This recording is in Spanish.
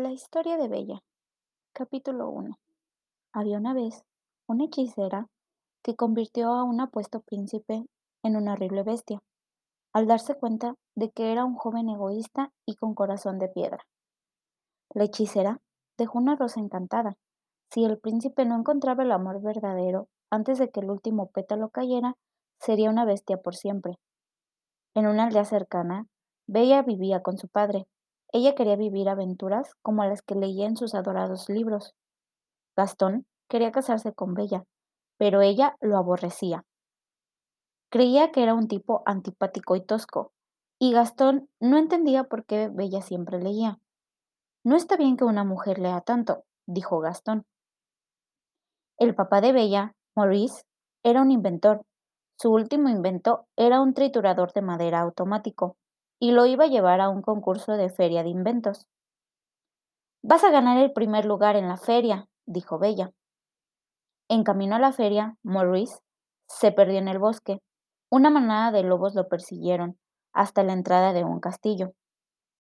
La historia de Bella. Capítulo 1. Había una vez una hechicera que convirtió a un apuesto príncipe en una horrible bestia, al darse cuenta de que era un joven egoísta y con corazón de piedra. La hechicera dejó una rosa encantada. Si el príncipe no encontraba el amor verdadero antes de que el último pétalo cayera, sería una bestia por siempre. En una aldea cercana, Bella vivía con su padre. Ella quería vivir aventuras como las que leía en sus adorados libros. Gastón quería casarse con Bella, pero ella lo aborrecía. Creía que era un tipo antipático y tosco, y Gastón no entendía por qué Bella siempre leía. No está bien que una mujer lea tanto, dijo Gastón. El papá de Bella, Maurice, era un inventor. Su último invento era un triturador de madera automático, y lo iba a llevar a un concurso de feria de inventos. Vas a ganar el primer lugar en la feria, dijo Bella. En camino a la feria, Maurice se perdió en el bosque. Una manada de lobos lo persiguieron hasta la entrada de un castillo.